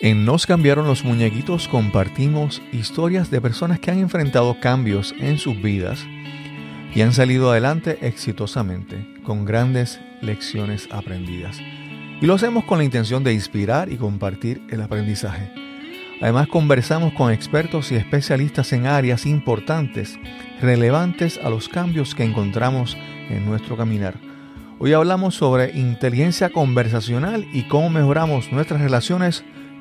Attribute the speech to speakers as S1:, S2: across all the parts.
S1: En Nos cambiaron los muñequitos compartimos historias de personas que han enfrentado cambios en sus vidas y han salido adelante exitosamente con grandes lecciones aprendidas. Y lo hacemos con la intención de inspirar y compartir el aprendizaje. Además conversamos con expertos y especialistas en áreas importantes, relevantes a los cambios que encontramos en nuestro caminar. Hoy hablamos sobre inteligencia conversacional y cómo mejoramos nuestras relaciones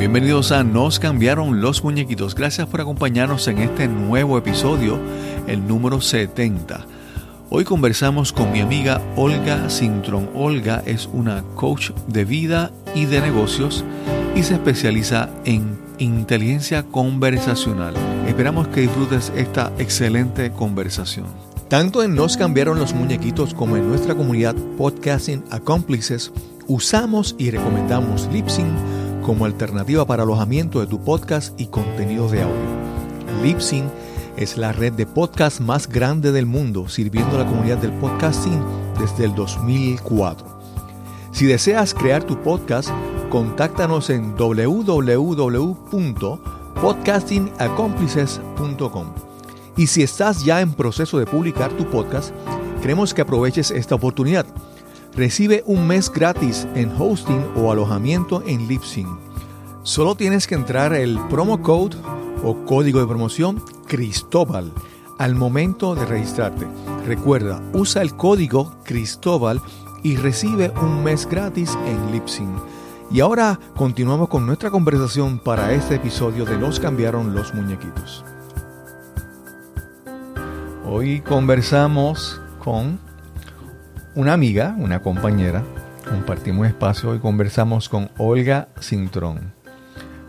S1: Bienvenidos a Nos cambiaron los muñequitos. Gracias por acompañarnos en este nuevo episodio, el número 70. Hoy conversamos con mi amiga Olga Sintron. Olga es una coach de vida y de negocios y se especializa en inteligencia conversacional. Esperamos que disfrutes esta excelente conversación. Tanto en Nos cambiaron los muñequitos como en nuestra comunidad Podcasting Accomplices, usamos y recomendamos Lipsync como alternativa para alojamiento de tu podcast y contenido de audio. Lipsync es la red de podcast más grande del mundo, sirviendo a la comunidad del podcasting desde el 2004. Si deseas crear tu podcast, contáctanos en www.podcastingaccomplices.com. Y si estás ya en proceso de publicar tu podcast, queremos que aproveches esta oportunidad Recibe un mes gratis en hosting o alojamiento en Lipsync. Solo tienes que entrar el promo code o código de promoción Cristóbal al momento de registrarte. Recuerda, usa el código Cristóbal y recibe un mes gratis en Lipsync. Y ahora continuamos con nuestra conversación para este episodio de Los cambiaron los muñequitos. Hoy conversamos con una amiga, una compañera, compartimos espacio y conversamos con Olga Cintrón.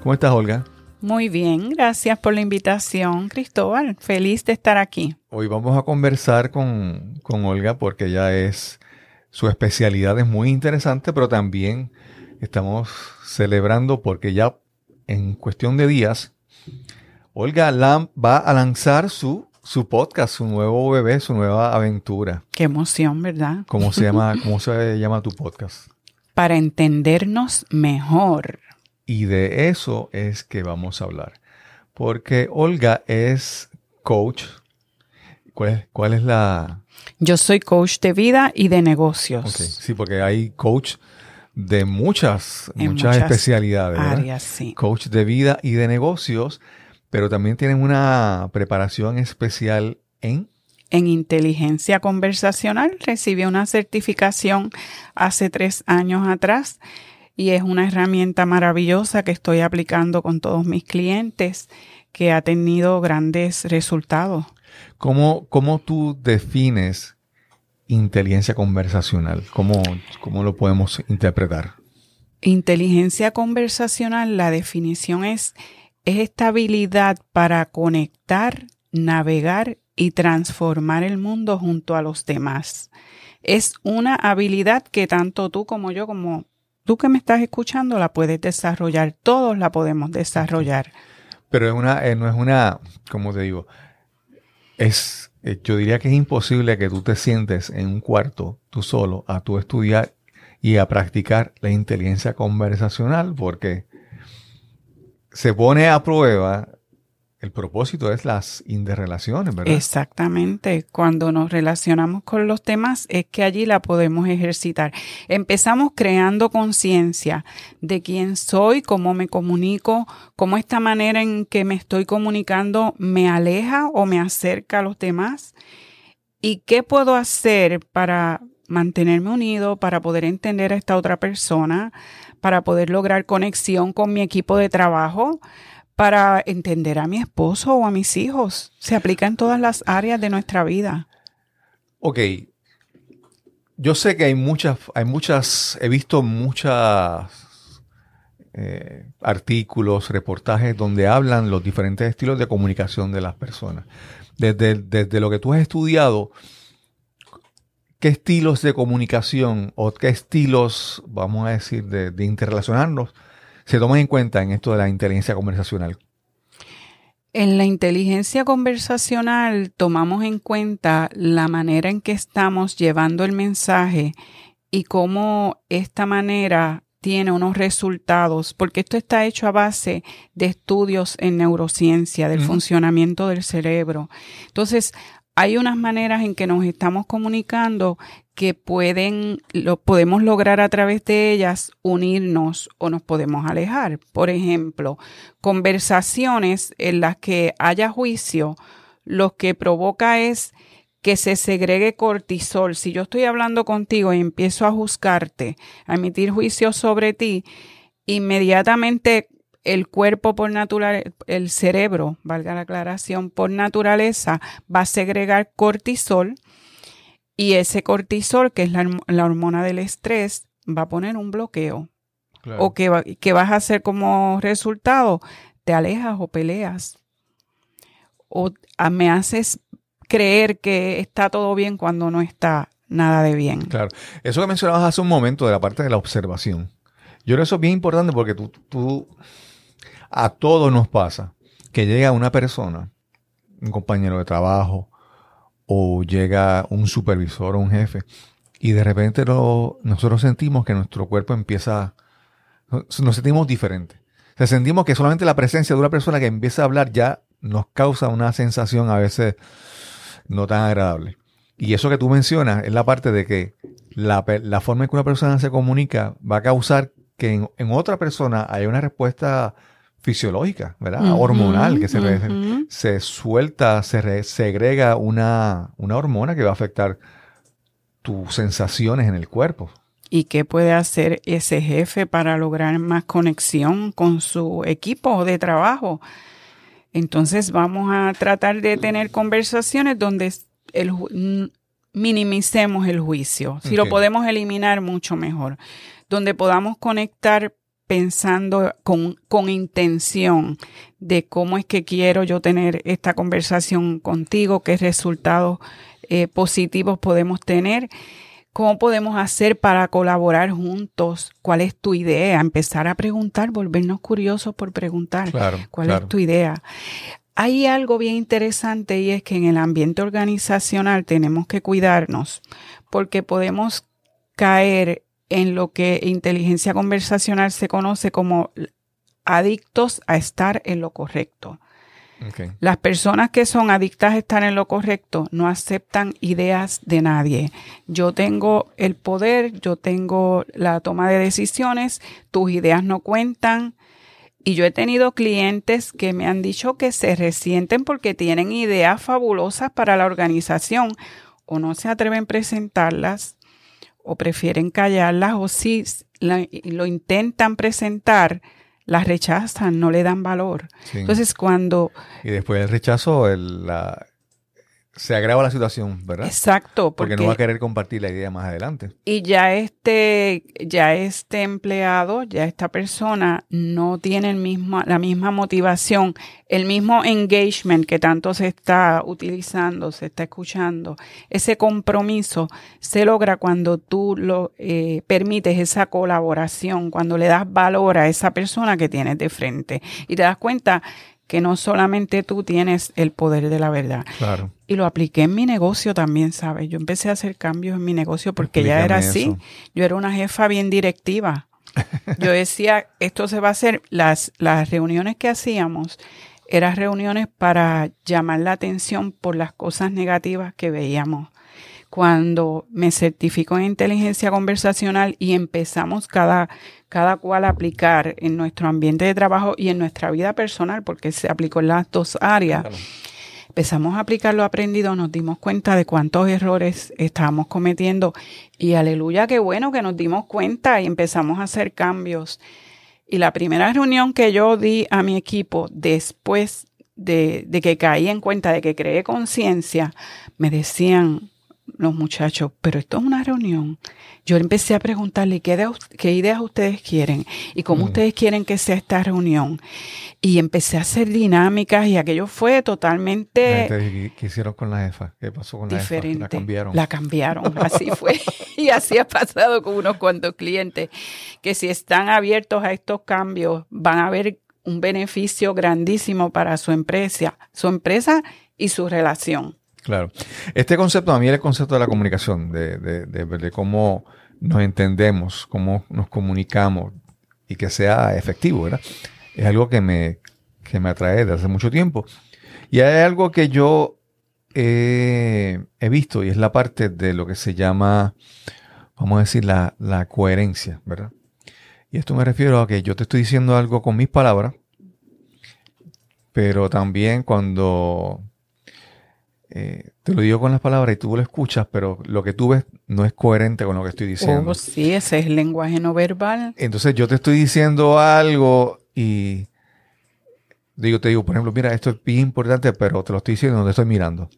S1: ¿Cómo estás, Olga?
S2: Muy bien, gracias por la invitación, Cristóbal. Feliz de estar aquí.
S1: Hoy vamos a conversar con, con Olga porque ya es, su especialidad es muy interesante, pero también estamos celebrando porque ya en cuestión de días, Olga va a lanzar su su podcast, su nuevo bebé, su nueva aventura.
S2: Qué emoción, ¿verdad?
S1: ¿Cómo se llama, cómo se llama tu podcast?
S2: Para entendernos mejor.
S1: Y de eso es que vamos a hablar. Porque Olga es coach. ¿Cuál es, la...?
S2: Yo soy coach de vida y de negocios.
S1: Sí, porque hay coach de muchas, muchas, especialidades.
S2: Áreas, sí.
S1: Coach de vida y de negocios pero también tienen una preparación especial en...
S2: En inteligencia conversacional. Recibí una certificación hace tres años atrás y es una herramienta maravillosa que estoy aplicando con todos mis clientes que ha tenido grandes resultados.
S1: ¿Cómo, cómo tú defines inteligencia conversacional? ¿Cómo, ¿Cómo lo podemos interpretar?
S2: Inteligencia conversacional, la definición es es esta habilidad para conectar, navegar y transformar el mundo junto a los demás. Es una habilidad que tanto tú como yo, como tú que me estás escuchando, la puedes desarrollar. Todos la podemos desarrollar.
S1: Pero es una, eh, no es una, como te digo, es, eh, yo diría que es imposible que tú te sientes en un cuarto tú solo a tu estudiar y a practicar la inteligencia conversacional porque se pone a prueba el propósito es las interrelaciones, ¿verdad?
S2: Exactamente. Cuando nos relacionamos con los temas es que allí la podemos ejercitar. Empezamos creando conciencia de quién soy, cómo me comunico, cómo esta manera en que me estoy comunicando me aleja o me acerca a los demás y qué puedo hacer para mantenerme unido, para poder entender a esta otra persona, para poder lograr conexión con mi equipo de trabajo, para entender a mi esposo o a mis hijos. Se aplica en todas las áreas de nuestra vida.
S1: Ok. Yo sé que hay muchas, hay muchas, he visto muchas eh, artículos, reportajes donde hablan los diferentes estilos de comunicación de las personas. Desde, desde lo que tú has estudiado, ¿qué estilos de comunicación o qué estilos, vamos a decir, de, de interrelacionarnos se toman en cuenta en esto de la inteligencia conversacional?
S2: En la inteligencia conversacional tomamos en cuenta la manera en que estamos llevando el mensaje y cómo esta manera tiene unos resultados, porque esto está hecho a base de estudios en neurociencia, del funcionamiento del cerebro. Entonces, hay unas maneras en que nos estamos comunicando que pueden, lo podemos lograr a través de ellas unirnos o nos podemos alejar. Por ejemplo, conversaciones en las que haya juicio, lo que provoca es que se segregue cortisol. Si yo estoy hablando contigo y empiezo a juzgarte, a emitir juicios sobre ti, inmediatamente el cuerpo por naturaleza, el cerebro, valga la aclaración, por naturaleza va a segregar cortisol y ese cortisol, que es la, hormona del estrés, va a poner un bloqueo. O que, que vas a hacer como resultado, te alejas o peleas. O me haces creer que está todo bien cuando no está nada de bien.
S1: Claro. Eso que mencionabas hace un momento de la parte de la observación. Yo creo que eso es bien importante porque tú, tú a todos nos pasa que llega una persona, un compañero de trabajo, o llega un supervisor o un jefe, y de repente nosotros sentimos que nuestro cuerpo empieza, nos sentimos diferentes. Sentimos que solamente la presencia de una persona que empieza a hablar ya nos causa una sensación a veces no tan agradable. Y eso que tú mencionas es la parte de que la, forma en que una persona se comunica va a causar que en otra persona haya una respuesta fisiológica, ¿verdad? Hormonal, que se, se suelta, se segrega una, una hormona que va a afectar tus sensaciones en el cuerpo.
S2: ¿Y qué puede hacer ese jefe para lograr más conexión con su equipo de trabajo? Entonces vamos a tratar de tener conversaciones donde el, minimicemos el juicio. Si lo podemos eliminar, mucho mejor. Donde podamos conectar pensando con, con, intención de cómo es que quiero yo tener esta conversación contigo, qué resultados eh, positivos podemos tener, cómo podemos hacer para colaborar juntos, cuál es tu idea, empezar a preguntar, volvernos curiosos por preguntar cuál es tu idea. Hay algo bien interesante y es que en el ambiente organizacional tenemos que cuidarnos porque podemos caer en lo que inteligencia conversacional se conoce como adictos a estar en lo correcto. Las personas que son adictas a estar en lo correcto no aceptan ideas de nadie. Yo tengo el poder, yo tengo la toma de decisiones, tus ideas no cuentan. Y yo he tenido clientes que me han dicho que se resienten porque tienen ideas fabulosas para la organización o no se atreven a presentarlas o prefieren callarlas o si lo intentan presentar, las rechazan, no le dan valor. Entonces cuando...
S1: Y después del rechazo, el, la, se agrava la situación, ¿verdad?
S2: Exacto.
S1: Porque, no va a querer compartir la idea más adelante.
S2: Y ya este, ya este empleado, ya esta persona no tiene el mismo, la misma motivación, el mismo engagement que tanto se está utilizando, se está escuchando. Ese compromiso se logra cuando tú lo eh, permites esa colaboración, cuando le das valor a esa persona que tienes de frente y te das cuenta que no solamente tú tienes el poder de la verdad.
S1: Claro.
S2: Y lo apliqué en mi negocio también, ¿sabes? Yo empecé a hacer cambios en mi negocio porque ya era así. Yo era una jefa bien directiva. Yo decía, esto se va a hacer, las, las reuniones que hacíamos eran reuniones para llamar la atención por las cosas negativas que veíamos cuando me certifico en inteligencia conversacional y empezamos cada, cada cual a aplicar en nuestro ambiente de trabajo y en nuestra vida personal, porque se aplicó en las dos áreas. Empezamos a aplicar lo aprendido, nos dimos cuenta de cuántos errores estábamos cometiendo y aleluya, qué bueno que nos dimos cuenta y empezamos a hacer cambios. Y la primera reunión que yo di a mi equipo después de, de que caí en cuenta de que creé conciencia, me decían, los muchachos, pero esto es una reunión. Yo empecé a preguntarle qué, qué ideas ustedes quieren y cómo mm. ustedes quieren que sea esta reunión. Y empecé a hacer dinámicas y aquello fue totalmente...
S1: ¿Qué hicieron con la jefa? ¿Qué pasó con
S2: la jefa?
S1: La cambiaron.
S2: La cambiaron, así fue. y así ha pasado con unos cuantos clientes, que si están abiertos a estos cambios, van a ver un beneficio grandísimo para su empresa, su empresa y su relación.
S1: Claro. Este concepto, a mí el concepto de la comunicación, de, de, de, cómo nos entendemos, cómo nos comunicamos y que sea efectivo, ¿verdad? Es algo que me, que me atrae desde hace mucho tiempo. Y hay algo que yo he visto y es la parte de lo que se llama, vamos a decir, la, la coherencia, ¿verdad? Y esto me refiero a que yo te estoy diciendo algo con mis palabras, pero también cuando eh, te lo digo con las palabras y tú lo escuchas, pero lo que tú ves no es coherente con lo que estoy diciendo.
S2: Oh, sí, ese es el lenguaje no verbal.
S1: Entonces yo te estoy diciendo algo y digo, te digo, por ejemplo, mira, esto es bien importante, pero te lo estoy diciendo donde estoy mirando.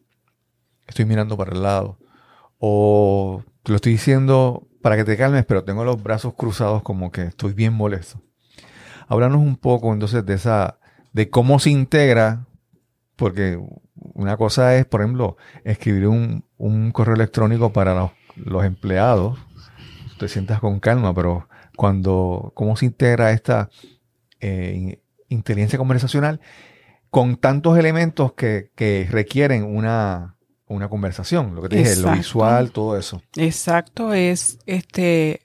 S1: Estoy mirando para el lado. O te lo estoy diciendo para que te calmes, pero tengo los brazos cruzados como que estoy bien molesto. Háblanos un poco entonces de esa, de cómo se integra, porque una cosa es, por ejemplo, escribir un, correo electrónico para los, empleados. Te sientas con calma, pero cuando, ¿cómo se integra esta eh, inteligencia conversacional con tantos elementos que, requieren una, una, conversación? Lo que te dije, lo visual, todo eso.
S2: Exacto, es este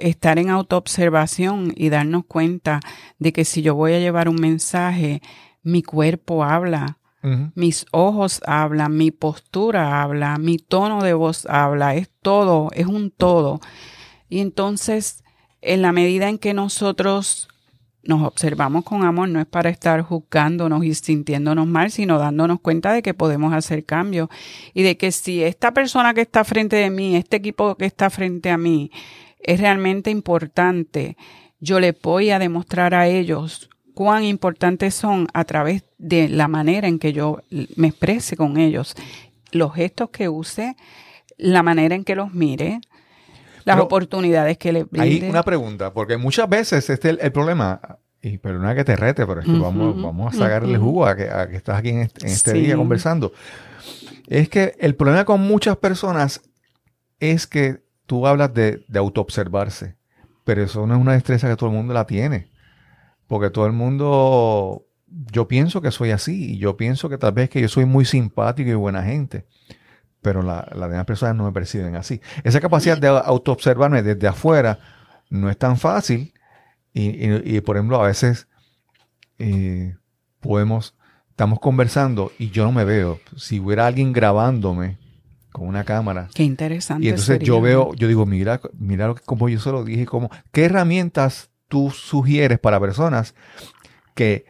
S2: estar en autoobservación y darnos cuenta de que si yo voy a llevar un mensaje, mi cuerpo habla, mis ojos hablan, mi postura habla, mi tono de voz habla, es todo, es un todo. Y entonces, en la medida en que nosotros nos observamos con amor, no es para estar juzgándonos y sintiéndonos mal, sino dándonos cuenta de que podemos hacer cambios y de que si esta persona que está frente de mí, este equipo que está frente a mí, es realmente importante, yo le voy a demostrar a ellos cuán importantes son a través de la manera en que yo me exprese con ellos, los gestos que use, la manera en que los mire, las oportunidades que les brinde.
S1: Hay una pregunta, porque muchas veces este es el, problema, y perdona que te rete, pero es que vamos, vamos a sacarle jugo a que, estás aquí en este, día conversando. Es que el problema con muchas personas es que tú hablas de, de autoobservarse, pero eso no es una destreza que todo el mundo la tiene. Porque todo el mundo, yo pienso que soy así y yo pienso que tal vez que yo soy muy simpático y buena gente, pero las demás personas no me perciben así. Esa capacidad de autoobservarme desde afuera no es tan fácil y, por ejemplo, a veces eh, podemos, estamos conversando y yo no me veo. Si hubiera alguien grabándome, con una cámara.
S2: Qué interesante.
S1: Y entonces yo veo, yo digo, mira, mira como yo se lo dije, como, ¿qué herramientas tú sugieres para personas que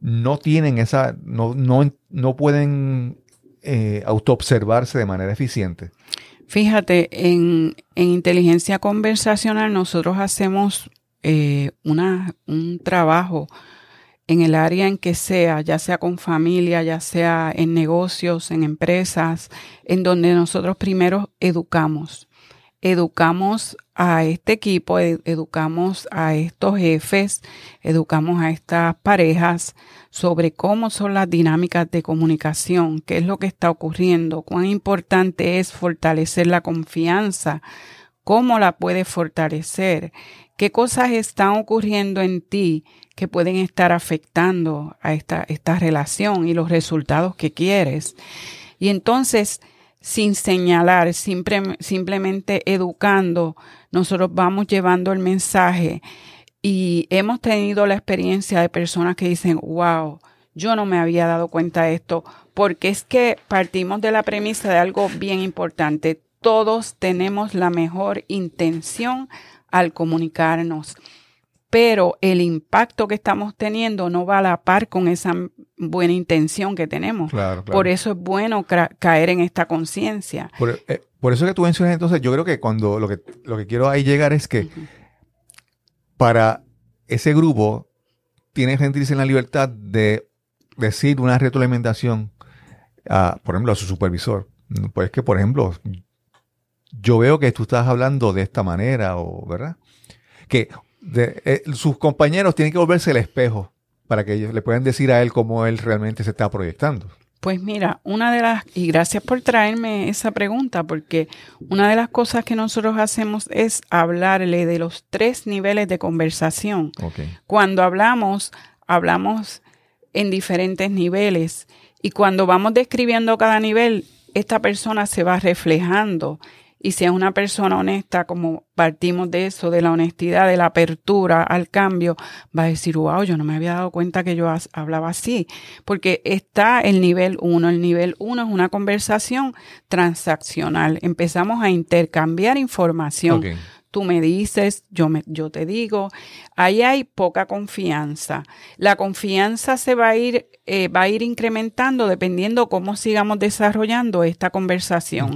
S1: no tienen esa, no, no, no pueden eh, autoobservarse de manera eficiente?
S2: Fíjate, en, inteligencia conversacional nosotros hacemos eh, una, un trabajo en el área en que sea, ya sea con familia, ya sea en negocios, en empresas, en donde nosotros primero educamos educamos a este equipo, educamos a estos jefes, educamos a estas parejas sobre cómo son las dinámicas de comunicación, qué es lo que está ocurriendo, cuán importante es fortalecer la confianza, cómo la puedes fortalecer, qué cosas están ocurriendo en ti que pueden estar afectando a esta, esta relación y los resultados que quieres. Y entonces, sin señalar, simplemente educando, nosotros vamos llevando el mensaje y hemos tenido la experiencia de personas que dicen, wow, yo no me había dado cuenta de esto, porque es que partimos de la premisa de algo bien importante. Todos tenemos la mejor intención al comunicarnos pero el impacto que estamos teniendo no va a la par con esa buena intención que tenemos. Por eso es bueno caer en esta conciencia.
S1: Eh, por, eso que tú mencionas entonces, yo creo que cuando lo que, lo que quiero ahí llegar es que para ese grupo tiene que sentirse en la libertad de decir una retroalimentación, a, por ejemplo, a su supervisor. pues que, por ejemplo, yo veo que tú estás hablando de esta manera, o, ¿verdad? Que eh, sus compañeros tienen que volverse el espejo para que ellos le puedan decir a él cómo él realmente se está proyectando.
S2: Pues mira, una de las, y gracias por traerme esa pregunta, porque una de las cosas que nosotros hacemos es hablarle de los tres niveles de conversación. Cuando hablamos, hablamos en diferentes niveles y cuando vamos describiendo cada nivel, esta persona se va reflejando y si es una persona honesta, como partimos de eso, de la honestidad, de la apertura al cambio, va a decir, wow, yo no me había dado cuenta que yo hablaba así. Porque está el nivel uno. El nivel uno es una conversación transaccional. Empezamos a intercambiar información. Tú me dices, yo, me, yo te digo. Ahí hay poca confianza. La confianza se va a ir, eh, va a ir incrementando dependiendo cómo sigamos desarrollando esta conversación.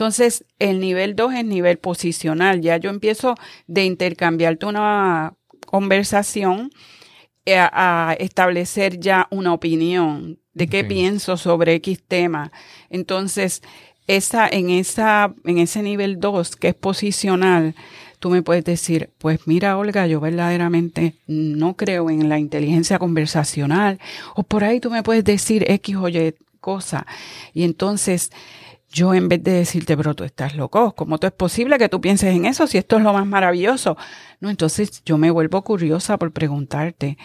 S2: Entonces, el nivel 2 es nivel posicional. Ya yo empiezo de intercambiarte una conversación eh, a, establecer ya una opinión de qué pienso sobre X tema. Entonces, esa, en, esa, en ese nivel 2, que es posicional, tú me puedes decir, pues mira, Olga, yo verdaderamente no creo en la inteligencia conversacional. O por ahí tú me puedes decir X o Y cosa. Y entonces yo en vez de decirte, pero tú estás loco, ¿cómo es posible que tú pienses en eso si esto es lo más maravilloso? No, entonces yo me vuelvo curiosa por preguntarte,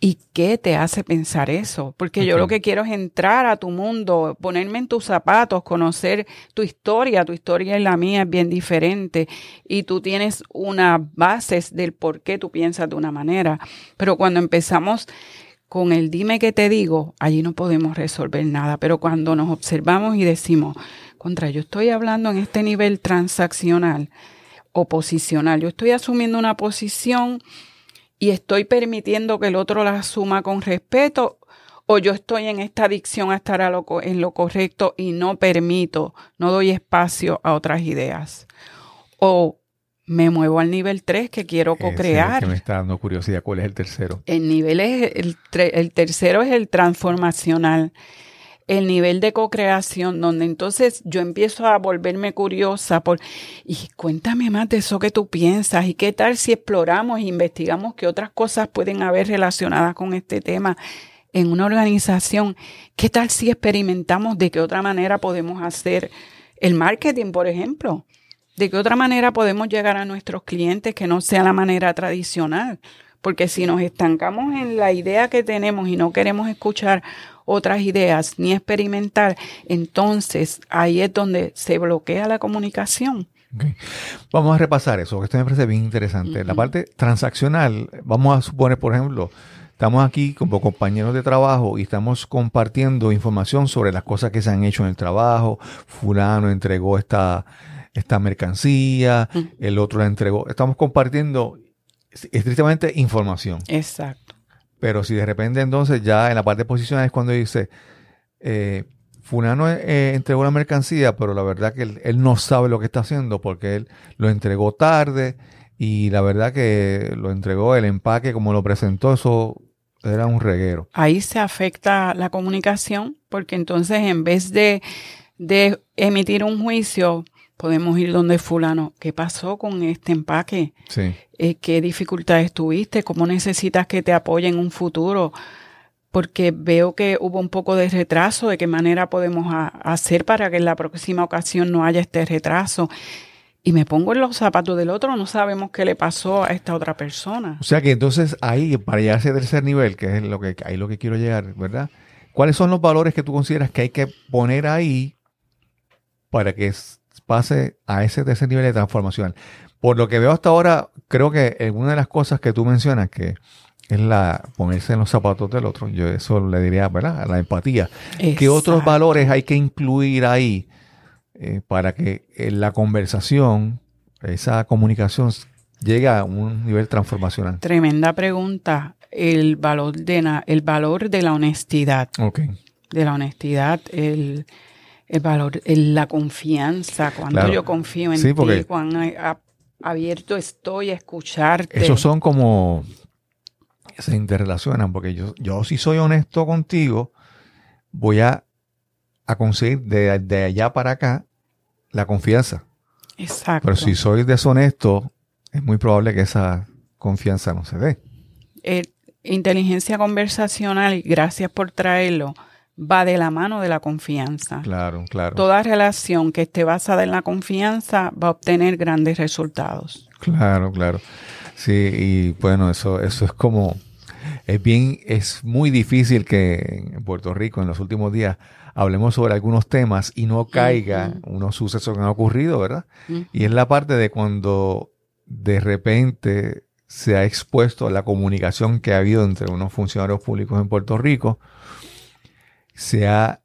S2: ¿y qué te hace pensar eso? Porque yo lo que quiero es entrar a tu mundo, ponerme en tus zapatos, conocer tu historia, tu historia y la mía es bien diferente y tú tienes unas bases del por qué tú piensas de una manera. Pero cuando empezamos con el dime que te digo, allí no podemos resolver nada. Pero cuando nos observamos y decimos, contra, yo estoy hablando en este nivel transaccional o posicional, yo estoy asumiendo una posición y estoy permitiendo que el otro la asuma con respeto, o yo estoy en esta adicción a estar en lo correcto y no permito, no doy espacio a otras ideas. O me muevo al nivel 3 que quiero co-crear.
S1: me está dando curiosidad. ¿Cuál es el tercero?
S2: El nivel es el, el tercero es el transformacional. El nivel de co-creación, donde entonces yo empiezo a volverme curiosa por, y cuéntame más de eso que tú piensas, y qué tal si exploramos e investigamos qué otras cosas pueden haber relacionadas con este tema en una organización, qué tal si experimentamos de qué otra manera podemos hacer el marketing, por ejemplo. ¿De qué otra manera podemos llegar a nuestros clientes que no sea la manera tradicional? Porque si nos estancamos en la idea que tenemos y no queremos escuchar otras ideas ni experimentar, entonces ahí es donde se bloquea la comunicación.
S1: Vamos a repasar eso, que esto me parece bien interesante. La parte transaccional, vamos a suponer, por ejemplo, estamos aquí como compañeros de trabajo y estamos compartiendo información sobre las cosas que se han hecho en el trabajo. Fulano entregó esta esta mercancía, el otro la entregó. Estamos compartiendo estrictamente información.
S2: Exacto.
S1: Pero si de repente entonces ya en la parte de posiciones es cuando dice, eh, Fulano eh, entregó la mercancía, pero la verdad que él, no sabe lo que está haciendo porque él lo entregó tarde y la verdad que lo entregó el empaque como lo presentó, eso era un reguero.
S2: Ahí se afecta la comunicación porque entonces en vez de, de emitir un juicio, podemos ir donde fulano, ¿qué pasó con este empaque?
S1: Sí.
S2: Eh, ¿Qué dificultades tuviste? ¿Cómo necesitas que te apoye en un futuro? Porque veo que hubo un poco de retraso, de qué manera podemos hacer para que en la próxima ocasión no haya este retraso. Y me pongo en los zapatos del otro, no sabemos qué le pasó a esta otra persona.
S1: O sea que entonces ahí, para llegar a ese tercer nivel, que es lo que, ahí lo que quiero llegar, ¿verdad? ¿Cuáles son los valores que tú consideras que hay que poner ahí para que pase a ese tercer nivel de transformación. Por lo que veo hasta ahora, creo que una de las cosas que tú mencionas, que es la ponerse en los zapatos del otro, yo eso le diría, ¿verdad? La empatía. ¿Qué otros valores hay que incluir ahí eh, para que en la conversación, esa comunicación llegue a un nivel transformacional?
S2: Tremenda pregunta. El valor de, el valor de la honestidad.
S1: Ok.
S2: De la honestidad, el el valor, la confianza, cuando yo confío en ti, cuán abierto estoy a escucharte.
S1: Esos son como, se interrelacionan, porque yo, yo si soy honesto contigo, voy a a conseguir de, de allá para acá la confianza.
S2: Exacto.
S1: Pero si soy deshonesto, es muy probable que esa confianza no se dé.
S2: Eh, inteligencia conversacional, gracias por traerlo, va de la mano de la confianza.
S1: Claro, claro.
S2: Toda relación que esté basada en la confianza va a obtener grandes resultados.
S1: Claro, claro. Sí, y bueno, eso, eso es como, es bien, es muy difícil que en Puerto Rico en los últimos días hablemos sobre algunos temas y no caiga unos sucesos que han ocurrido, ¿verdad? Y es la parte de cuando de repente se ha expuesto la comunicación que ha habido entre unos funcionarios públicos en Puerto Rico, se ha,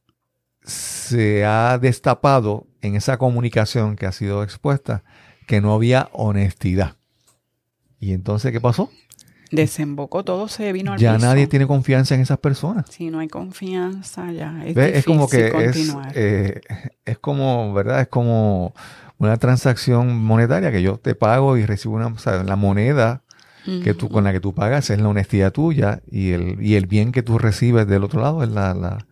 S1: se ha destapado en esa comunicación que ha sido expuesta que no había honestidad. ¿Y entonces qué pasó?
S2: Desembocó, todo se vino al
S1: Ya
S2: piso.
S1: nadie tiene confianza en esas personas.
S2: Si no hay confianza, ya es
S1: Es como que es,
S2: continuar.
S1: eh, es como, ¿verdad? Es como una transacción monetaria que yo te pago y recibo una, o sea, la moneda que tú, con la que tú pagas es la honestidad tuya y el, y el bien que tú recibes del otro lado es la, la,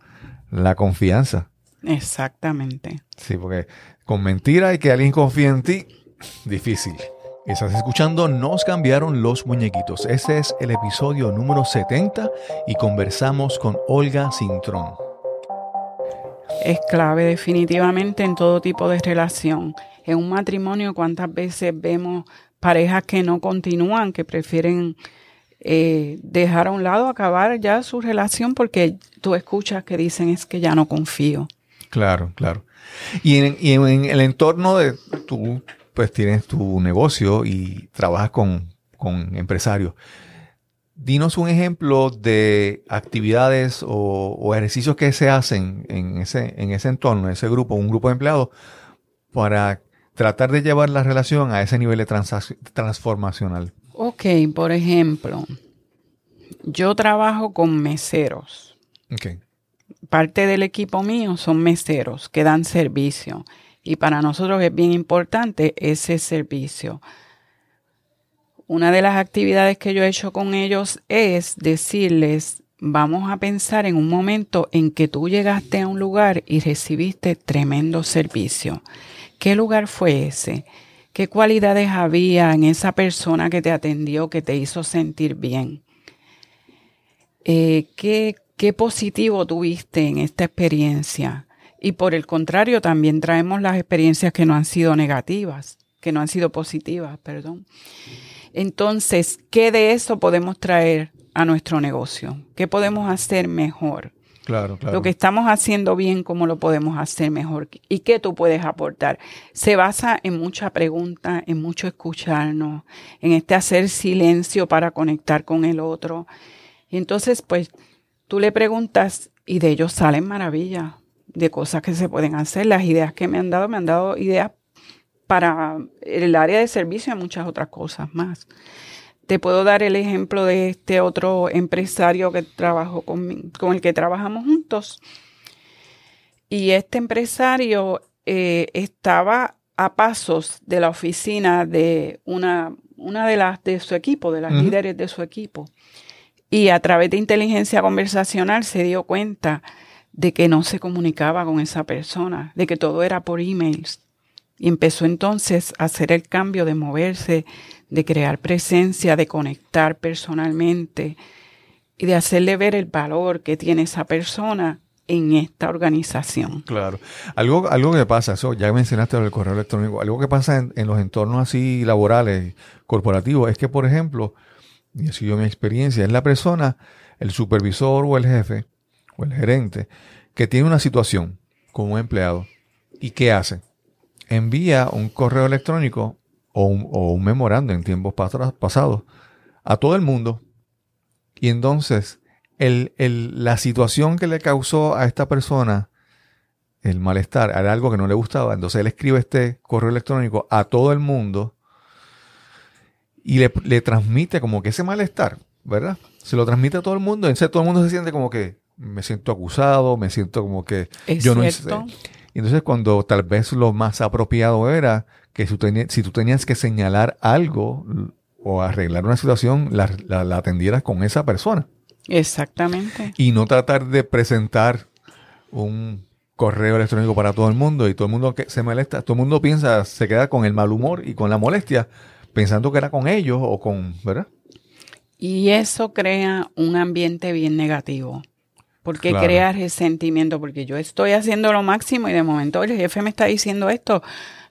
S1: la confianza.
S2: Exactamente.
S1: Sí, porque con mentira y que alguien confíe en ti, difícil.
S3: Estás escuchando Nos cambiaron los muñequitos. Ese es el episodio número 70 y conversamos con Olga Cintrón.
S2: Es clave definitivamente en todo tipo de relación. En un matrimonio, ¿cuántas veces vemos parejas que no continúan, que prefieren eh, dejar a un lado, acabar ya su relación porque tú escuchas que dicen es que ya no confío?
S1: Claro, claro. Y en, y en el entorno de tú, pues tienes tu negocio y trabajas con, con empresarios. Dinos un ejemplo de actividades o, ejercicios que se hacen en ese, en ese entorno, en ese grupo, un grupo de empleados, para tratar de llevar la relación a ese nivel de transformacional.
S2: Ok, por ejemplo, yo trabajo con meseros.
S1: Okay.
S2: Parte del equipo mío son meseros que dan servicio. Y para nosotros es bien importante ese servicio. Una de las actividades que yo he hecho con ellos es decirles, vamos a pensar en un momento en que tú llegaste a un lugar y recibiste tremendo servicio. ¿Qué lugar fue ese? ¿Qué cualidades había en esa persona que te atendió, que te hizo sentir bien? Eh, ¿qué, ¿Qué positivo tuviste en esta experiencia? Y por el contrario, también traemos las experiencias que no han sido negativas, que no han sido positivas, perdón. Entonces, ¿qué de eso podemos traer a nuestro negocio? ¿Qué podemos hacer mejor? Lo que estamos haciendo bien, ¿cómo lo podemos hacer mejor? ¿Y qué tú puedes aportar? Se basa en mucha pregunta, en mucho escucharnos, en este hacer silencio para conectar con el otro. Y entonces, pues, tú le preguntas y de ellos salen maravillas de cosas que se pueden hacer. Las ideas que me han dado, me han dado ideas para el área de servicio y muchas otras cosas más. Te puedo dar el ejemplo de este otro empresario que trabajó con, con el que trabajamos juntos. Y este empresario eh, estaba a pasos de la oficina de una, una de las de su equipo, de las líderes de su equipo. Y a través de inteligencia conversacional se dio cuenta de que no se comunicaba con esa persona, de que todo era por emails. Y empezó entonces a hacer el cambio de moverse, de crear presencia, de conectar personalmente y de hacerle ver el valor que tiene esa persona en esta organización.
S1: Claro. Algo, algo que pasa, ya mencionaste del correo electrónico, algo que pasa en, en los entornos así laborales, corporativos, es que, por ejemplo, y ha sido mi experiencia, es la persona, el supervisor o el jefe o el gerente, que tiene una situación con un empleado y ¿qué hace? Envía un correo electrónico o un, o un memorando en tiempos pas- pasados a todo el mundo y entonces el, el- la situación que le causó a esta persona el malestar, era algo que no le gustaba, entonces él escribe este correo electrónico a todo el mundo y le, le transmite como que ese malestar, ¿verdad? Se lo transmite a todo el mundo, entonces todo el mundo se siente como que me siento acusado, me siento como que
S2: ¿Es
S1: yo no hice. Y entonces cuando tal vez lo más apropiado era que si tú, tenías que señalar algo o arreglar una situación, la, la- la atendieras con esa persona
S2: Exactamente.
S1: y no tratar de presentar un correo electrónico para todo el mundo y todo el mundo que se molesta, todo el mundo piensa, se queda con el mal humor y con la molestia, pensando que era con ellos o con, ¿verdad?
S2: Y eso crea un ambiente bien negativo. Porque qué crea resentimiento, porque yo estoy haciendo lo máximo y de momento el jefe me está diciendo esto,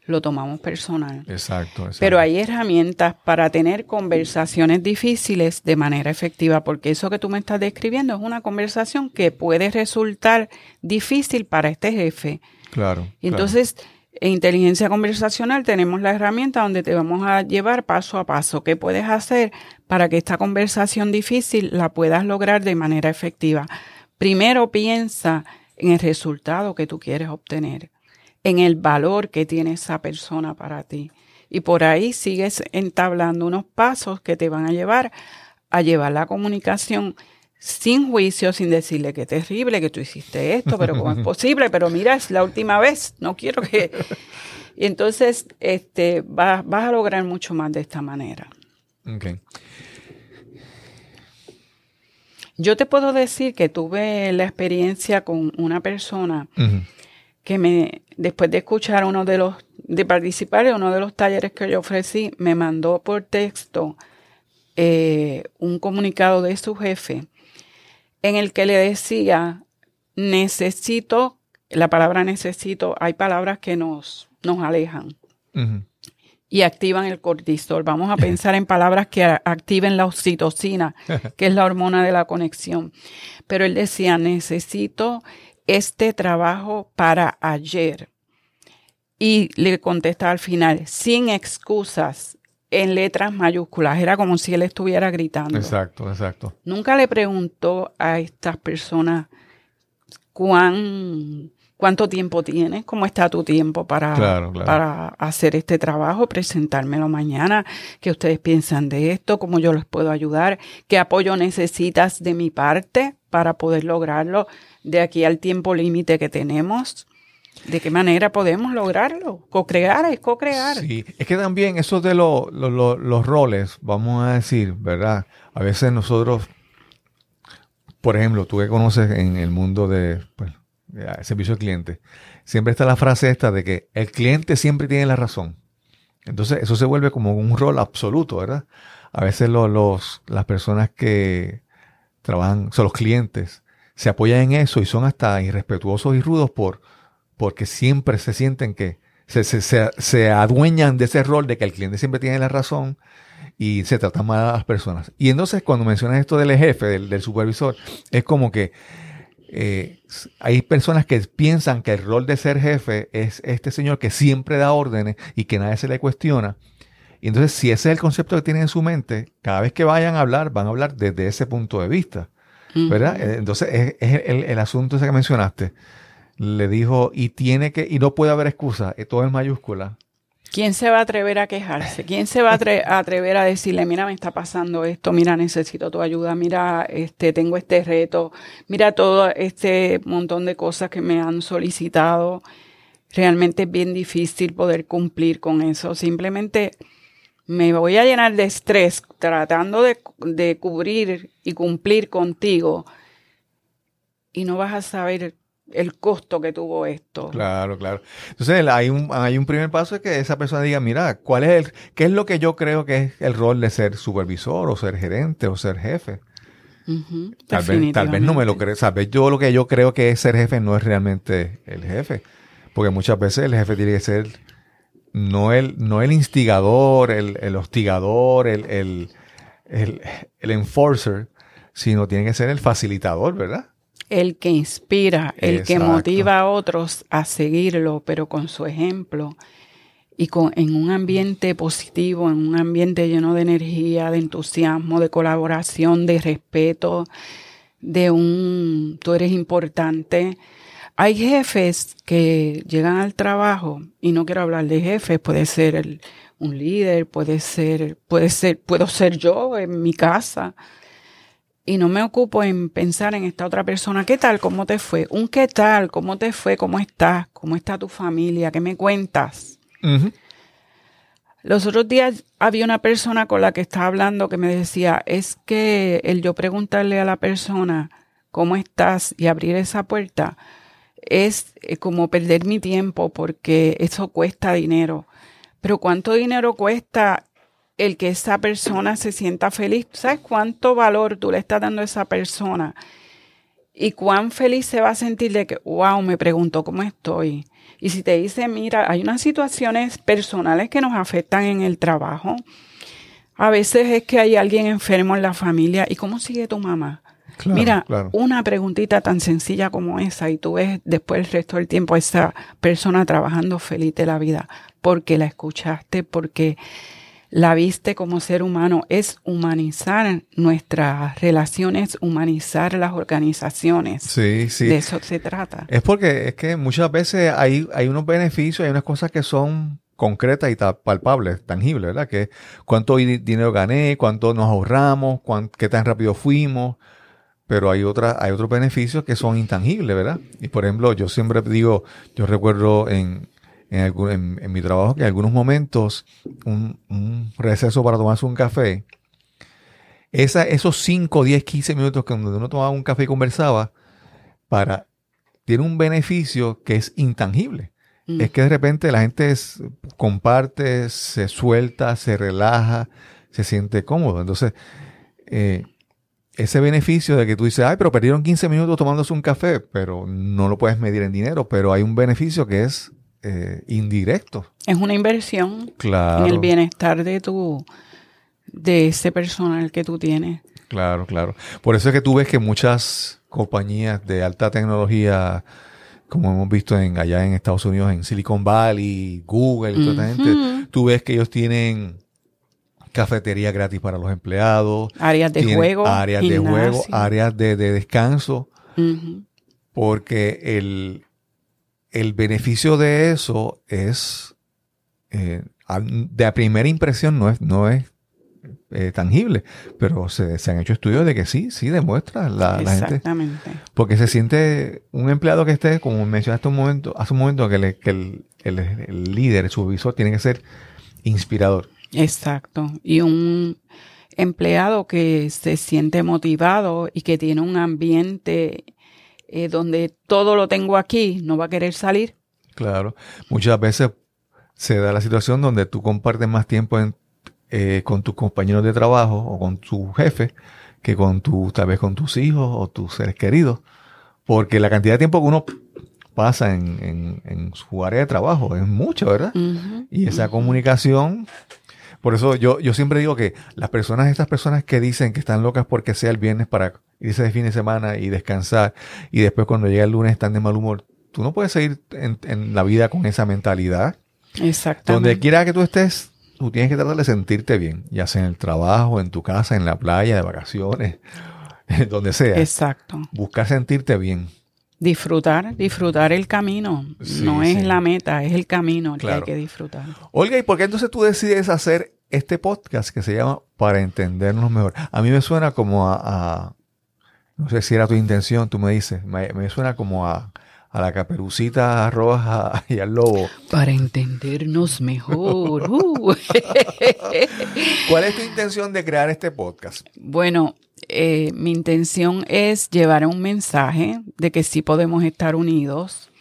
S2: lo tomamos personal.
S1: Exacto, exacto.
S2: Pero hay herramientas para tener conversaciones difíciles de manera efectiva, porque eso que tú me estás describiendo es una conversación que puede resultar difícil para este jefe.
S1: Claro.
S2: Y entonces, en inteligencia conversacional tenemos la herramienta donde te vamos a llevar paso a paso qué puedes hacer para que esta conversación difícil la puedas lograr de manera efectiva. Primero piensa en el resultado que tú quieres obtener en el valor que tiene esa persona para ti. Y por ahí sigues entablando unos pasos que te van a llevar a llevar la comunicación sin juicio, sin decirle que terrible, que tú hiciste esto, pero cómo es posible, pero mira, es la última vez, no quiero que... Y entonces este, vas, vas a lograr mucho más de esta manera.
S1: Okay.
S2: Yo te puedo decir que tuve la experiencia con una persona que me, después de escuchar uno de los, de participar en uno de los talleres que yo ofrecí, me mandó por texto eh, un comunicado de su jefe en el que le decía, necesito, la palabra necesito, hay palabras que nos, nos alejan. Y activan el cortisol. Vamos a pensar en palabras que activen la oxitocina, que es la hormona de la conexión. Pero él decía, necesito este trabajo para ayer. Y le contesta al final, sin excusas, en letras mayúsculas. Era como si él estuviera gritando.
S1: Exacto, exacto.
S2: Nunca le preguntó a estas personas cuán, cuánto tiempo tienes, cómo está tu tiempo para, para hacer este trabajo, presentármelo mañana, qué ustedes piensan de esto, cómo yo les puedo ayudar, qué apoyo necesitas de mi parte para poder lograrlo de aquí al tiempo límite que tenemos. ¿De qué manera podemos lograrlo? Co-crear es co-crear.
S1: Sí, es que también eso de los roles, vamos a decir, ¿verdad? A veces nosotros, por ejemplo, tú que conoces en el mundo de, pues, servicio al cliente, siempre está la frase esta de que el cliente siempre tiene la razón. Entonces eso se vuelve como un rol absoluto, ¿verdad? A veces los, las personas que trabajan, son los clientes, se apoyan en eso y son hasta irrespetuosos y rudos por, porque siempre se sienten que se, se, adueñan de ese rol de que el cliente siempre tiene la razón y se tratan mal a las personas. Y entonces cuando mencionas esto del jefe, del, supervisor, es como que eh, hay personas que piensan que el rol de ser jefe es este señor que siempre da órdenes y que nadie se le cuestiona. Y entonces, si ese es el concepto que tienen en su mente, cada vez que vayan a hablar, van a hablar desde ese punto de vista. ¿verdad? Entonces, es, el, asunto ese que mencionaste. Le dijo, y tiene que, y no puede haber excusa, eh, todo en mayúscula.
S2: ¿Quién se va a atrever a quejarse? ¿Quién se va a, atrever a decirle, mira, me está pasando esto, mira, necesito tu ayuda, mira, este, tengo este reto, mira todo este montón de cosas que me han solicitado? Realmente es bien difícil poder cumplir con eso. Simplemente me voy a llenar de estrés tratando de, cubrir y cumplir contigo y no vas a saber el costo que tuvo esto.
S1: Claro, claro. Entonces hay un, hay un primer paso es que esa persona diga, mira, ¿cuál es el, qué es lo que yo creo que es el rol de ser supervisor o ser gerente o ser jefe? tal, vez, tal vez no me lo creo. Sabes, yo lo que yo creo que es ser jefe no es realmente el jefe. Porque muchas veces el jefe tiene que ser no el, no el instigador, el, hostigador, el, el, el, enforcer, sino tiene que ser el facilitador, ¿verdad?
S2: El que inspira, el que motiva a otros a seguirlo, pero con su ejemplo y con, en un ambiente positivo, en un ambiente lleno de energía, de entusiasmo, de colaboración, de respeto, de un, tú eres importante, hay jefes que llegan al trabajo, y no quiero hablar de jefes, puede ser un líder, puede ser, puede ser, puedo ser yo en mi casa. Y no me ocupo en pensar en esta otra persona. ¿Qué tal? ¿Cómo te fue? Un qué tal, ¿cómo te fue? ¿Cómo estás? ¿Cómo está tu familia? ¿Qué me cuentas? Los otros días había una persona con la que estaba hablando que me decía, es que el yo preguntarle a la persona cómo estás y abrir esa puerta, es eh, como perder mi tiempo porque eso cuesta dinero. Pero ¿cuánto dinero cuesta el que esa persona se sienta feliz? ¿Sabes cuánto valor tú le estás dando a esa persona? Y cuán feliz se va a sentir de que, wow, me preguntó cómo estoy. Y si te dice, mira, hay unas situaciones personales que nos afectan en el trabajo. A veces es que hay alguien enfermo en la familia. ¿Y cómo sigue tu mamá? Mira, una preguntita tan sencilla como esa y tú ves después el resto del tiempo a esa persona trabajando feliz de la vida porque la escuchaste, porque la viste como ser humano. Es humanizar nuestras relaciones, humanizar las organizaciones.
S1: Sí, sí.
S2: De eso se trata.
S1: Es porque es que muchas veces hay, hay unos beneficios, hay unas cosas que son concretas y palpables, tangibles, ¿verdad? Que cuánto dinero gané, cuánto nos ahorramos, qué tan rápido fuimos, pero hay otras, hay otros beneficios que son intangibles, ¿verdad? Y por ejemplo, yo siempre digo, yo recuerdo en, en, en, mi trabajo que en algunos momentos un, un, receso para tomarse un café, esa, esos 5, 10, 15 minutos que uno tomaba un café y conversaba, para, tiene un beneficio que es intangible. Mm. Es que de repente la gente comparte, se suelta, se relaja, se siente cómodo. Entonces, eh, ese beneficio de que tú dices, ay, pero perdieron 15 minutos tomándose un café, pero no lo puedes medir en dinero, pero hay un beneficio que es eh, indirecto.
S2: Es una inversión en el bienestar de tu, de ese personal que tú tienes.
S1: Claro, claro. Por eso es que tú ves que muchas compañías de alta tecnología, como hemos visto en, allá en Estados Unidos, en Silicon Valley, Google, toda esta gente, tú ves que ellos tienen cafetería gratis para los empleados.
S2: Áreas de juego.
S1: Áreas de juego, áreas de, descanso. Porque el, el, beneficio de eso es, eh, de a primera impresión no es, no es eh, tangible, pero se, han hecho estudios de que sí, sí demuestra la, la gente.
S2: Exactamente.
S1: Porque se siente un empleado que esté, como mencionaste un momento, hace un momento, que, el, el, el líder, el supervisor, tiene que ser inspirador.
S2: Exacto. Y un empleado que se siente motivado y que tiene un ambiente eh, donde todo lo tengo aquí, no va a querer salir.
S1: Claro. Muchas veces se da la situación donde tú compartes más tiempo eh, con tus compañeros de trabajo o con tu jefe que con tu, tal vez con tus hijos o tus seres queridos. Porque la cantidad de tiempo que uno pasa en, en, su área de trabajo es mucho, ¿verdad? y esa comunicación por eso yo, yo siempre digo que las personas, estas personas que dicen que están locas porque sea el viernes para irse de fin de semana y descansar y después cuando llega el lunes están de mal humor, tú no puedes seguir en, la vida con esa mentalidad.
S2: Exactamente.
S1: Donde quiera que tú estés, tú tienes que tratar de sentirte bien, ya sea en el trabajo, en tu casa, en la playa, de vacaciones, donde sea.
S2: Exacto.
S1: Buscar sentirte bien.
S2: Disfrutar, disfrutar el camino. no es la meta, es el camino que hay que disfrutar.
S1: Olga, ¿y por qué entonces tú decides hacer este podcast que se llama Para entendernos mejor? A mí me suena como a, no sé si era tu intención, tú me dices, me, suena como a, a la caperucita roja y al lobo.
S2: Para entendernos mejor. Uh.
S1: ¿Cuál es tu intención de crear este podcast?
S2: Bueno, eh, mi intención es llevar un mensaje de que sí podemos estar unidos,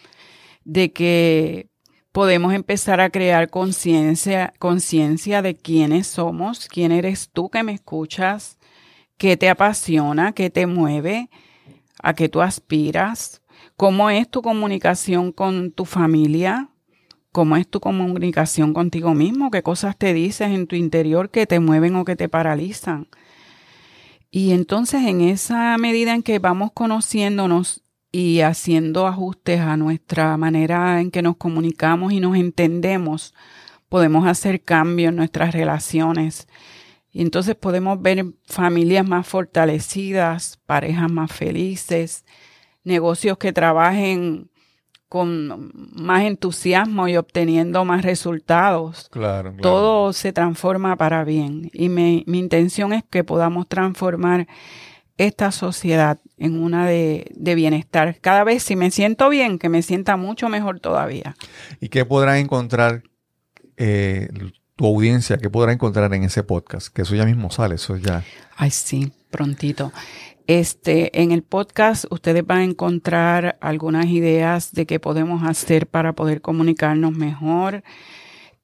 S2: de que podemos empezar a crear conciencia, conciencia de quiénes somos, quién eres tú que me escuchas, qué te apasiona, qué te mueve, a qué tú aspiras, cómo es tu comunicación con tu familia, cómo es tu comunicación contigo mismo, qué cosas te dices en tu interior que te mueven o que te paralizan. Y entonces en esa medida en que vamos conociéndonos y haciendo ajustes a nuestra manera en que nos comunicamos y nos entendemos, podemos hacer cambios en nuestras relaciones. Y entonces podemos ver familias más fortalecidas, parejas más felices, negocios que trabajen con más entusiasmo y obteniendo más resultados.
S1: Claro,
S2: Todo se transforma para bien. Y mi, mi intención es que podamos transformar esta sociedad en una de, de, bienestar. Cada vez si me siento bien, que me sienta mucho mejor todavía.
S1: ¿Y qué podrá encontrar eh, tu audiencia? ¿Qué podrá encontrar en ese podcast? Que eso ya mismo sale, eso ya.
S2: Ay, sí, prontito. Este, en el podcast ustedes van a encontrar algunas ideas de qué podemos hacer para poder comunicarnos mejor,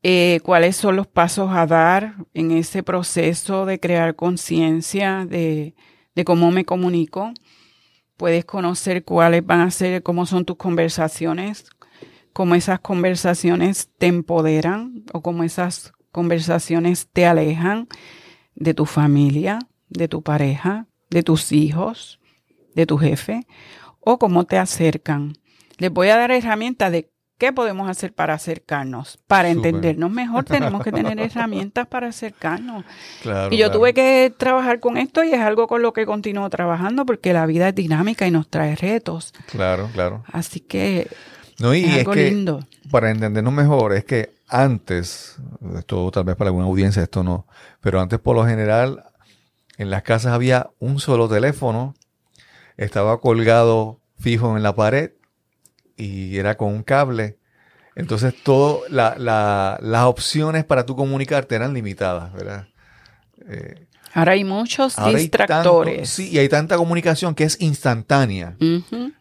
S2: eh, cuáles son los pasos a dar en ese proceso de crear conciencia de, de cómo me comunico. Puedes conocer cuáles van a ser, cómo son tus conversaciones, cómo esas conversaciones te empoderan o cómo esas conversaciones te alejan de tu familia, de tu pareja, de tus hijos, de tu jefe, o cómo te acercan. Les voy a dar herramientas de qué podemos hacer para acercarnos. Para entendernos mejor tenemos que tener herramientas para acercarnos. y yo tuve que trabajar con esto y es algo con lo que continúo trabajando porque la vida es dinámica y nos trae retos.
S1: Claro, claro.
S2: Así que
S1: no, y es, algo lindo. Para entendernos mejor, es que antes, esto tal vez para alguna audiencia, esto no, pero antes por lo general en las casas había un solo teléfono, estaba colgado fijo en la pared y era con un cable. Entonces, todas las opciones para tú comunicarte eran limitadas, ¿verdad?
S2: Eh, ahora hay muchos distractores.
S1: sí, y hay tanta comunicación que es instantánea.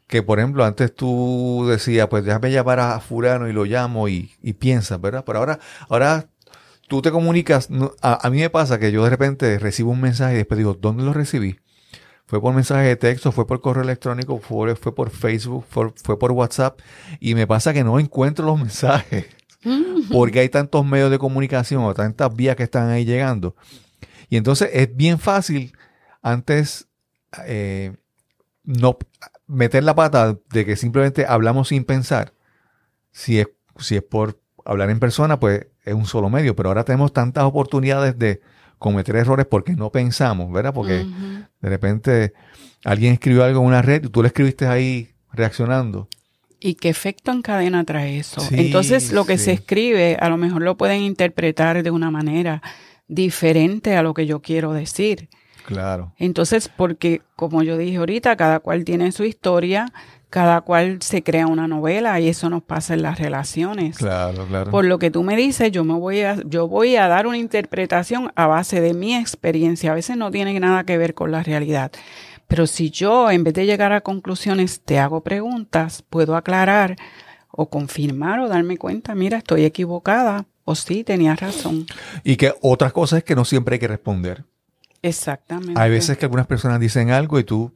S1: Que, por ejemplo, antes tú decías, pues déjame llamar a Fulano y lo llamo y, y piensas, ¿verdad? Pero ahora, ahora tú te comunicas, a, mí me pasa que yo de repente recibo un mensaje y después digo, ¿dónde lo recibí? Fue por mensaje de texto, fue por correo electrónico, fue, fue por Facebook, fue, fue, por WhatsApp y me pasa que no encuentro los mensajes porque hay tantos medios de comunicación o tantas vías que están ahí llegando. Y entonces es bien fácil antes eh, no meter la pata de que simplemente hablamos sin pensar. Si es, si es por hablar en persona, pues es un solo medio, pero ahora tenemos tantas oportunidades de cometer errores porque no pensamos, ¿verdad? Porque de repente alguien escribió algo en una red y tú le escribiste ahí reaccionando.
S2: ¿Y qué efecto en cadena trae eso? Entonces lo que se escribe a lo mejor lo pueden interpretar de una manera diferente a lo que yo quiero decir.
S1: Claro.
S2: Entonces, porque como yo dije ahorita, cada cual tiene su historia, cada cual se crea una novela y eso nos pasa en las relaciones.
S1: Claro, claro.
S2: Por lo que tú me dices, yo me voy a, yo voy a dar una interpretación a base de mi experiencia. A veces no tiene nada que ver con la realidad. Pero si yo, en vez de llegar a conclusiones, te hago preguntas, puedo aclarar o confirmar o darme cuenta, mira, estoy equivocada o sí, tenía razón.
S1: Y que otra cosa es que no siempre hay que responder.
S2: Exactamente.
S1: Hay veces que algunas personas dicen algo y tú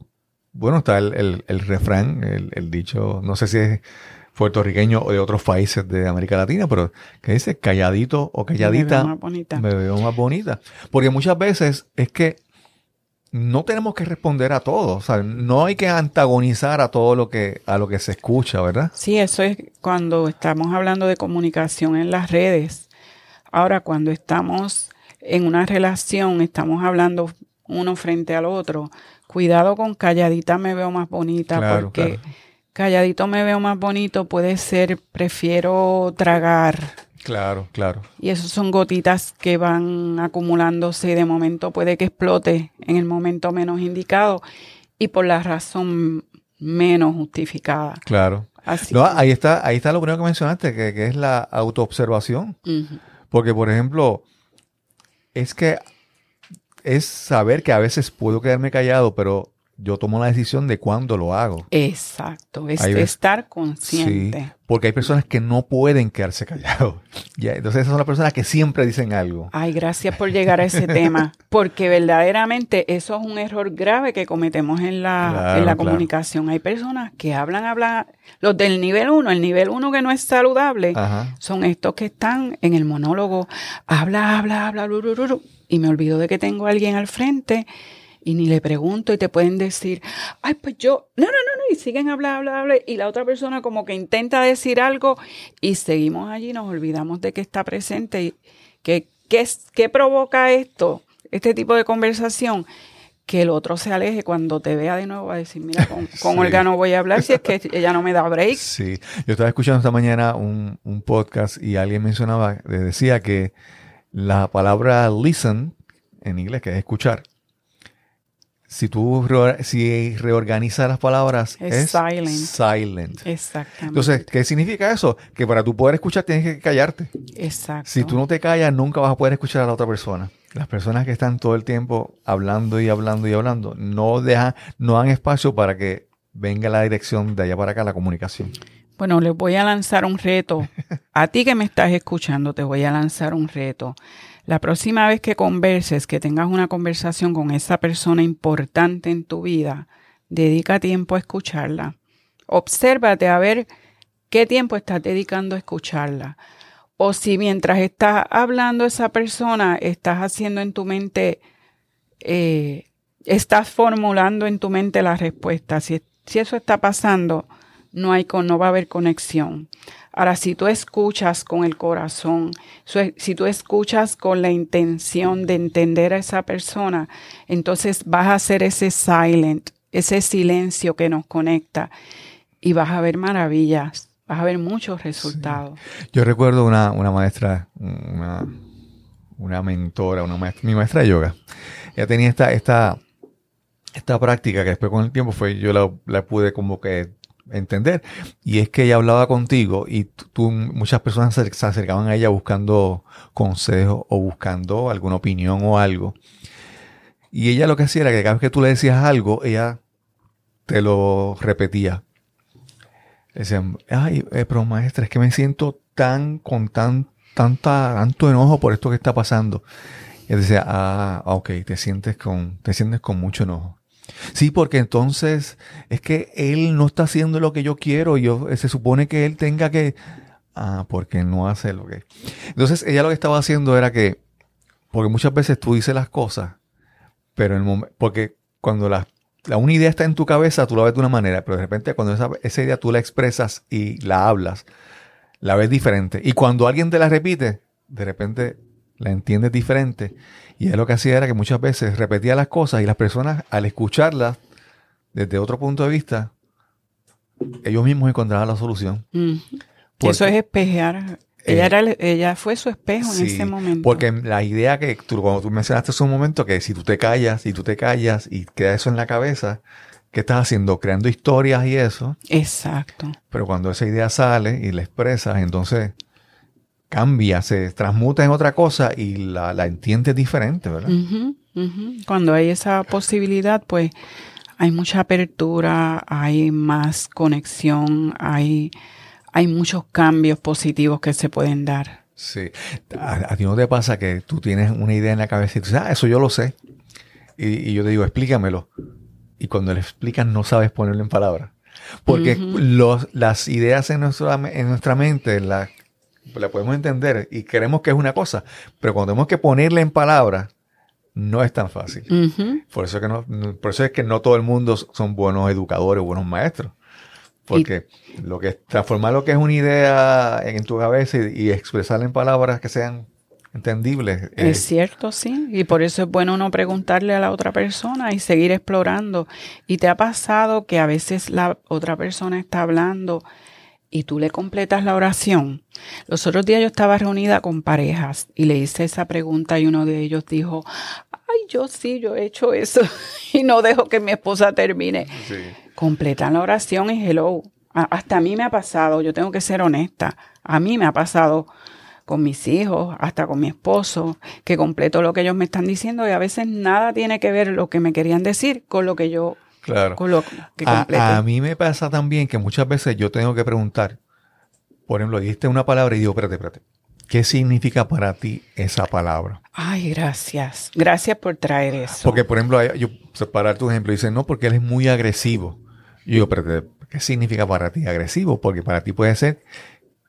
S1: bueno, está el, refrán, el, dicho, no sé si es puertorriqueño o de otros países de América Latina, pero que dice calladito o calladita. Me veo más bonita. Me veo más bonita. Porque muchas veces es que no tenemos que responder a todo, o sea, no hay que antagonizar a todo lo que a lo que se escucha, ¿verdad?
S2: Sí, eso es cuando estamos hablando de comunicación en las redes. Ahora, cuando estamos en una relación, estamos hablando uno frente al otro, cuidado con calladita me veo más bonita, porque calladito me veo más bonito puede ser prefiero tragar.
S1: Claro, claro.
S2: Y eso son gotitas que van acumulándose y de momento puede que explote en el momento menos indicado y por la razón menos justificada.
S1: Claro. no, ahí está, ahí está lo primero que mencionaste, que, es la autoobservación. Porque, por ejemplo, es que es saber que a veces puedo quedarme callado, pero yo tomo la decisión de cuándo lo hago.
S2: Exacto, es estar consciente. Sí,
S1: porque hay personas que no pueden quedarse callados. entonces esas son las personas que siempre dicen algo.
S2: Ay, gracias por llegar a ese tema, porque verdaderamente eso es un error grave que cometemos en la, en la comunicación. Hay personas que hablan, hablan, los del nivel 1, el nivel 1 que no es saludable, son estos que están en el monólogo, habla, habla, habla, y me olvido de que tengo a alguien al frente y ni le pregunto y te pueden decir, ay, pues yo, no, no, no, no, y siguen hablando, hablando, y la otra persona como que intenta decir algo y seguimos allí, nos olvidamos de que está presente y que, ¿qué provoca esto, este tipo de conversación? que el otro se aleje cuando te vea de nuevo a decir, mira, con, Olga no voy a hablar si es que ella no me da break.
S1: Sí, yo estaba escuchando esta mañana un, un podcast y alguien mencionaba, decía que la palabra listen, en inglés, que es escuchar, si tú si reorganizas las palabras, es, silent. silent.
S2: Exactamente.
S1: Entonces, ¿qué significa eso? Que para tú poder escuchar tienes que callarte.
S2: Exacto.
S1: Si tú no te callas, nunca vas a poder escuchar a la otra persona. las personas que están todo el tiempo hablando y hablando y hablando no dejan, no dan espacio para que venga la dirección de allá para acá la comunicación.
S2: Bueno, les voy a lanzar un reto. A ti que me estás escuchando, te voy a lanzar un reto. La próxima vez que converses, que tengas una conversación con esa persona importante en tu vida, dedica tiempo a escucharla. Obsérvate a ver qué tiempo estás dedicando a escucharla. O si mientras estás hablando esa persona, estás haciendo en tu mente, eh, estás formulando en tu mente la respuesta. Si, si eso está pasando, no, hay, no va a haber conexión. Ahora, si tú escuchas con el corazón, si tú escuchas con la intención de entender a esa persona, entonces vas a hacer ese silent, ese silencio que nos conecta y vas a ver maravillas vas a ver muchos resultados.
S1: Yo recuerdo una, maestra, una, mentora, una mi maestra de yoga. Ella tenía esta, esta, esta práctica que después con el tiempo fue, yo la, pude como que entender. Y es que ella hablaba contigo y tú, muchas personas se, acercaban a ella buscando consejo o buscando alguna opinión o algo. Y ella lo que hacía era que cada vez que tú le decías algo, ella te lo repetía decían, ay, eh, pero maestra, es que me siento tan, con tan, tanta, tanto enojo por esto que está pasando. Y él decía, ah, ok, te sientes con, te sientes con mucho enojo. Sí, porque entonces es que él no está haciendo lo que yo quiero. Yo, se supone que él tenga que, ah, porque no hace lo que. Entonces ella lo que estaba haciendo era que, porque muchas veces tú dices las cosas, pero en el momento, porque cuando las la una idea está en tu cabeza, tú la ves de una manera, pero de repente cuando esa, esa, idea tú la expresas y la hablas, la ves diferente. Y cuando alguien te la repite, de repente la entiendes diferente. Y es lo que hacía era que muchas veces repetía las cosas y las personas al escucharlas desde otro punto de vista, ellos mismos encontraban la solución.
S2: Eso es espejear ella, eh, era, ella fue su espejo en ese momento.
S1: Porque la idea que tú, cuando tú mencionaste hace un momento, que si tú te callas, y tú te callas y queda eso en la cabeza, ¿qué estás haciendo? Creando historias y eso.
S2: Exacto.
S1: Pero cuando esa idea sale y la expresas, entonces cambia, se transmuta en otra cosa y la, la entiendes diferente, ¿verdad?
S2: Cuando hay esa posibilidad, pues hay mucha apertura, hay más conexión, hay hay muchos cambios positivos que se pueden dar.
S1: Sí. A, ti no te pasa que tú tienes una idea en la cabeza y tú dices, ah, eso yo lo sé. Y, yo te digo, explícamelo. Y cuando le explicas no sabes ponerlo en palabras. Porque los, las ideas en nuestra, en nuestra mente las la podemos entender y creemos que es una cosa, pero cuando tenemos que ponerle en palabras, no es tan fácil. por, eso que no, por eso es que no todo el mundo son buenos educadores o buenos maestros. Porque lo que transformar lo que es una idea en tu cabeza y, expresarla en palabras que sean entendibles.
S2: Es cierto, sí. Y por eso es bueno uno preguntarle a la otra persona y seguir explorando. ¿Y te ha pasado que a veces la otra persona está hablando y tú le completas la oración? Los otros días yo estaba reunida con parejas y le hice esa pregunta y uno de ellos dijo, ay, yo sí, yo he hecho eso y no dejo que mi esposa termine. Sí completan la oración y hello. Hasta a mí me ha pasado, yo tengo que ser honesta, a mí me ha pasado con mis hijos, hasta con mi esposo, que completo lo que ellos me están diciendo y a veces nada tiene que ver lo que me querían decir con lo que yo
S1: claro. que a, a, mí me pasa también que muchas veces yo tengo que preguntar, por ejemplo, dijiste una palabra y digo, espérate, espérate, ¿qué significa para ti esa palabra?
S2: Ay, gracias. Gracias por traer eso.
S1: Porque, por ejemplo, yo, separar tu ejemplo, dice, no, porque él es muy agresivo. Yo digo, pero ¿qué significa para ti agresivo? Porque para ti puede ser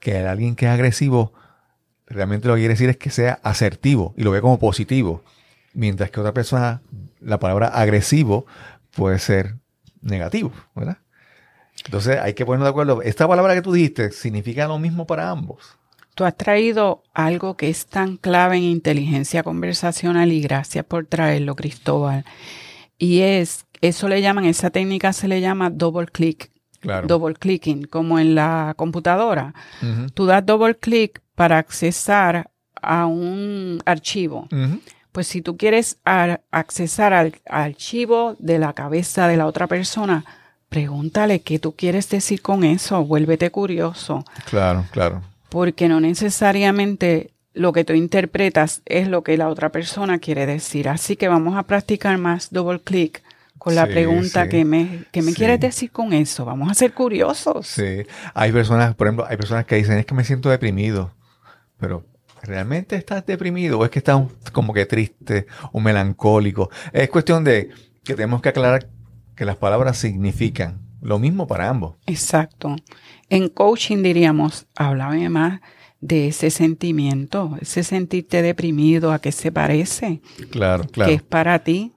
S1: que alguien que es agresivo realmente lo que quiere decir es que sea asertivo y lo ve como positivo. Mientras que otra persona, la palabra agresivo puede ser negativo, ¿verdad? Entonces hay que ponernos de acuerdo. Esta palabra que tú dijiste significa lo mismo para ambos.
S2: Tú has traído algo que es tan clave en inteligencia conversacional y gracias por traerlo, Cristóbal. Y es eso le llaman, esa técnica se le llama double click. Double clicking, como en la computadora. Tú das double click para accesar a un archivo. Pues si tú quieres accesar al archivo de la cabeza de la otra persona, pregúntale qué tú quieres decir con eso, vuélvete curioso.
S1: Claro, claro.
S2: Porque no necesariamente lo que tú interpretas es lo que la otra persona quiere decir. Así que vamos a practicar más double click con la pregunta que me, que me quieres decir con eso. Vamos a ser curiosos.
S1: Sí, hay personas, por ejemplo, hay personas que dicen es que me siento deprimido, pero ¿realmente estás deprimido o es que estás como que triste o melancólico? Es cuestión de que tenemos que aclarar que las palabras significan lo mismo para ambos.
S2: Exacto. En coaching diríamos, háblame más de ese sentimiento, ese sentirte deprimido, a qué se parece.
S1: Claro, claro.
S2: ¿Qué es para ti?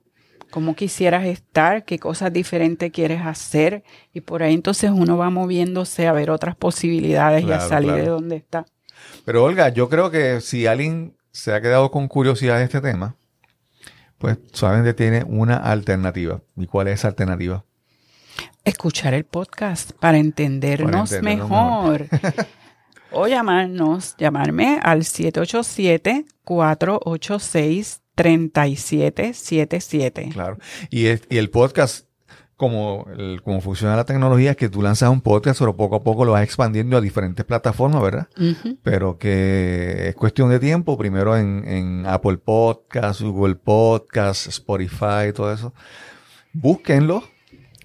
S2: ¿Cómo quisieras estar? ¿Qué cosas diferentes quieres hacer? Y por ahí entonces uno va moviéndose a ver otras posibilidades y a salir de donde está.
S1: Pero Olga, yo creo que si alguien se ha quedado con curiosidad de este tema, pues solamente tiene una alternativa. ¿Y cuál es esa alternativa?
S2: Escuchar el podcast para entendernos, mejor. o llamarnos, llamarme al 787-486-3777.
S1: Claro. Y, y el podcast, como, el, como funciona la tecnología, es que tú lanzas un podcast, pero poco a poco lo vas expandiendo a diferentes plataformas, ¿verdad? Pero que es cuestión de tiempo, primero en, en Apple Podcasts, Google Podcasts, Spotify, todo eso. Búsquenlo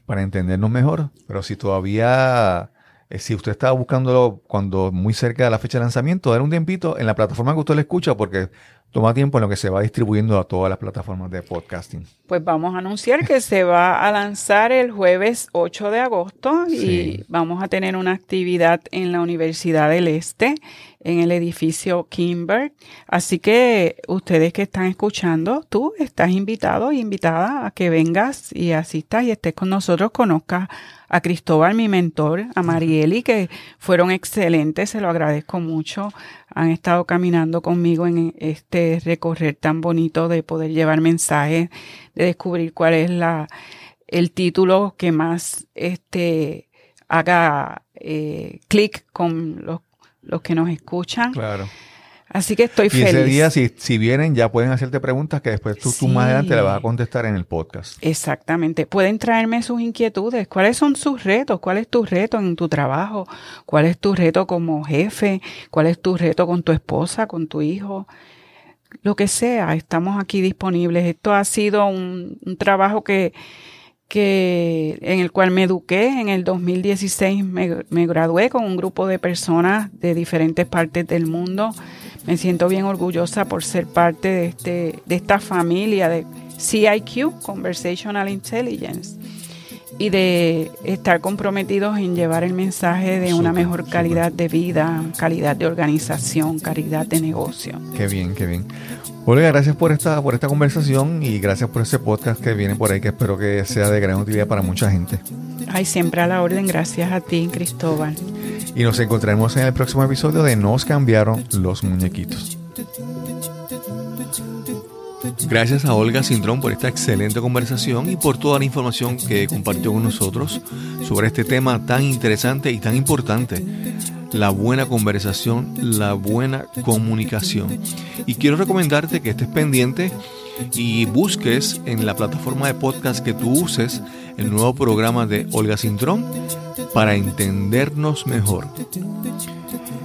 S1: para entendernos mejor. Pero si todavía eh, si usted está buscándolo cuando muy cerca de la fecha de lanzamiento, dar un tiempito en la plataforma que usted lo escucha porque toma tiempo en lo que se va distribuyendo a todas las plataformas de podcasting.
S2: Pues vamos a anunciar que se va a lanzar el jueves 8 de agosto y vamos a tener una actividad en la Universidad del Este en el edificio Kimber. Así que ustedes que están escuchando, tú estás invitado y invitada a que vengas y asistas y estés con nosotros, conozcas a Cristóbal, mi mentor, a Marieli, que fueron excelentes, se lo agradezco mucho. Han estado caminando conmigo en este recorrer tan bonito de poder llevar mensajes, de descubrir cuál es la, el título que más este, haga eh, clic con los los que nos escuchan.
S1: Claro.
S2: Así que estoy feliz.
S1: Y ese día, si, si vienen, ya pueden hacerte preguntas que después tú, más adelante le vas a contestar en el podcast.
S2: Exactamente. Pueden traerme sus inquietudes. ¿Cuáles son sus retos? ¿Cuál es tu reto en tu trabajo? ¿Cuál es tu reto como jefe? ¿Cuál es tu reto con tu esposa, con tu hijo? Lo que sea, estamos aquí disponibles. Esto ha sido un trabajo que que en el cual me eduqué. En el 2016 me, me, gradué con un grupo de personas de diferentes partes del mundo. Me siento bien orgullosa por ser parte de, este, de esta familia de CIQ, Conversational Intelligence, y de estar comprometidos en llevar el mensaje de una mejor calidad de vida, calidad de organización, calidad de negocio.
S1: Qué bien, qué bien. Olga, gracias por esta, por esta conversación y gracias por ese podcast que viene por ahí que espero que sea de gran utilidad para mucha gente.
S2: Ay, siempre a la orden, gracias a ti, Cristóbal.
S1: Y nos encontraremos en el próximo episodio de Nos cambiaron los muñequitos. Gracias a Olga Cintrón por esta excelente conversación y por toda la información que compartió con nosotros sobre este tema tan interesante y tan importante la buena conversación, la buena comunicación. Y quiero recomendarte que estés pendiente y busques en la plataforma de podcast que tú uses el nuevo programa de Olga Cintrón para entendernos mejor.